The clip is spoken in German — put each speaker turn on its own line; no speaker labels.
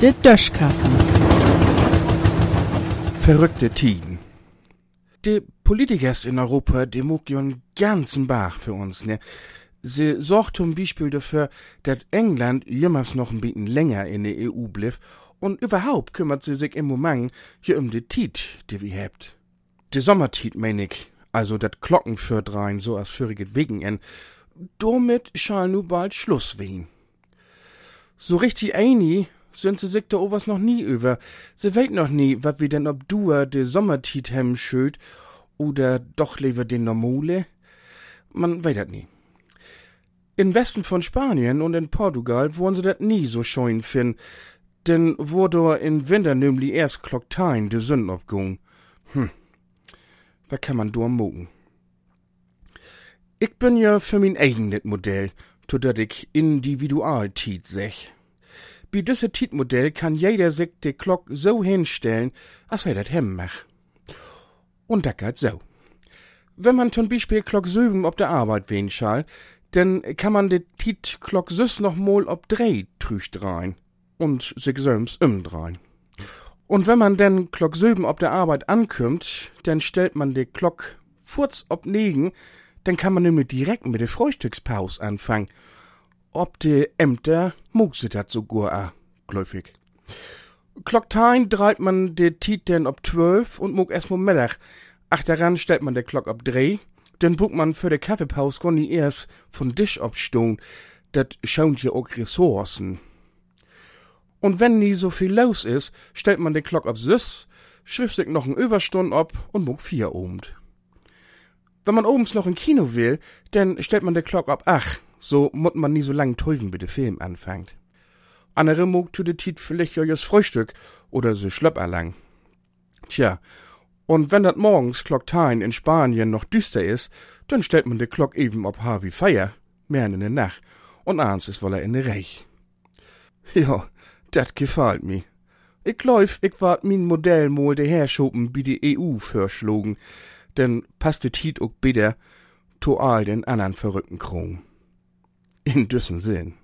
Der Döschkassen.
Verrückte Tiden. Die Politikers in Europa, die einen ganzen Bach für uns, ne? Sie sorgt zum Beispiel dafür, dass England jemals noch ein bisschen länger in der EU blieb und überhaupt kümmert sie sich im Moment hier um die Tiet, die wir habt. Die Sommertiet, mein ich, also dat Glockenführt rein, so als wegen en. Damit schall nu bald Schluss wehen. So richtig einig sind sie sich da owas noch nie über. Sie weet noch nie, wat wir denn ob du de Sommertiet hem schöd oder doch lieber den Normole. Man weet dat nie. In Westen von Spanien und in Portugal wollen sie dat nie so scheuen finden, denn do in Winter nämlich erst Klocktein de Sünden abgehen. Hm, was kann man do mogen? Ich bin ja für mein eigenes Modell, to dat ich Individualtiet sech. Bei düsse Tietmodell kann jeder sich de Glock so hinstellen, als er dat hem mach. Und dat geht so. Wenn man zum Beispiel Glock süben ob der Arbeit wen schall, dann kann man de Tiet Glock süß noch mal ob drei trücht rein und sich selbst umdrehen. Und wenn man denn Glock süben ob der Arbeit ankommt, dann stellt man de Glock furz ob negen, dann kann man nämlich direkt mit der Frühstückspause anfangen. Ob de Ämter mug sie dat sogar a, gläufig. Klocktein dreht man de Tiet denn ob zwölf und mug erst mal Mittag. Ach, daran stellt man de Glock ob drei, dann bucht man für de Kaffeepause gar nie erst von Tisch abstehen. Dat schaunt ja auch Ressourcen. Und wenn nie so viel los ist, stellt man de Glock ob süß, schrift sich noch ein Überstunden ab und mug vier ohmt. Wenn man obens noch ein Kino will, dann stellt man de Glock ab ach, so mut man nie so lang täufen, bis de Film anfängt. Andere mug tu de Tit vielleicht ja jas Frühstück oder se schlöpper lang. Tja, und wenn dat morgens Klocktein in Spanien noch düster ist, dann stellt man de Glock eben ob Haar wie Feier, mehr in der Nacht, und abends ist wohl er in der Reich. Ja, dat gefällt mi. Ich glaub, ich wart min Modell mol de herschoben bi die EU verschlogen, denn passt de Tit ook bitter to all den andern verrückten Kron. In düssen Sinn.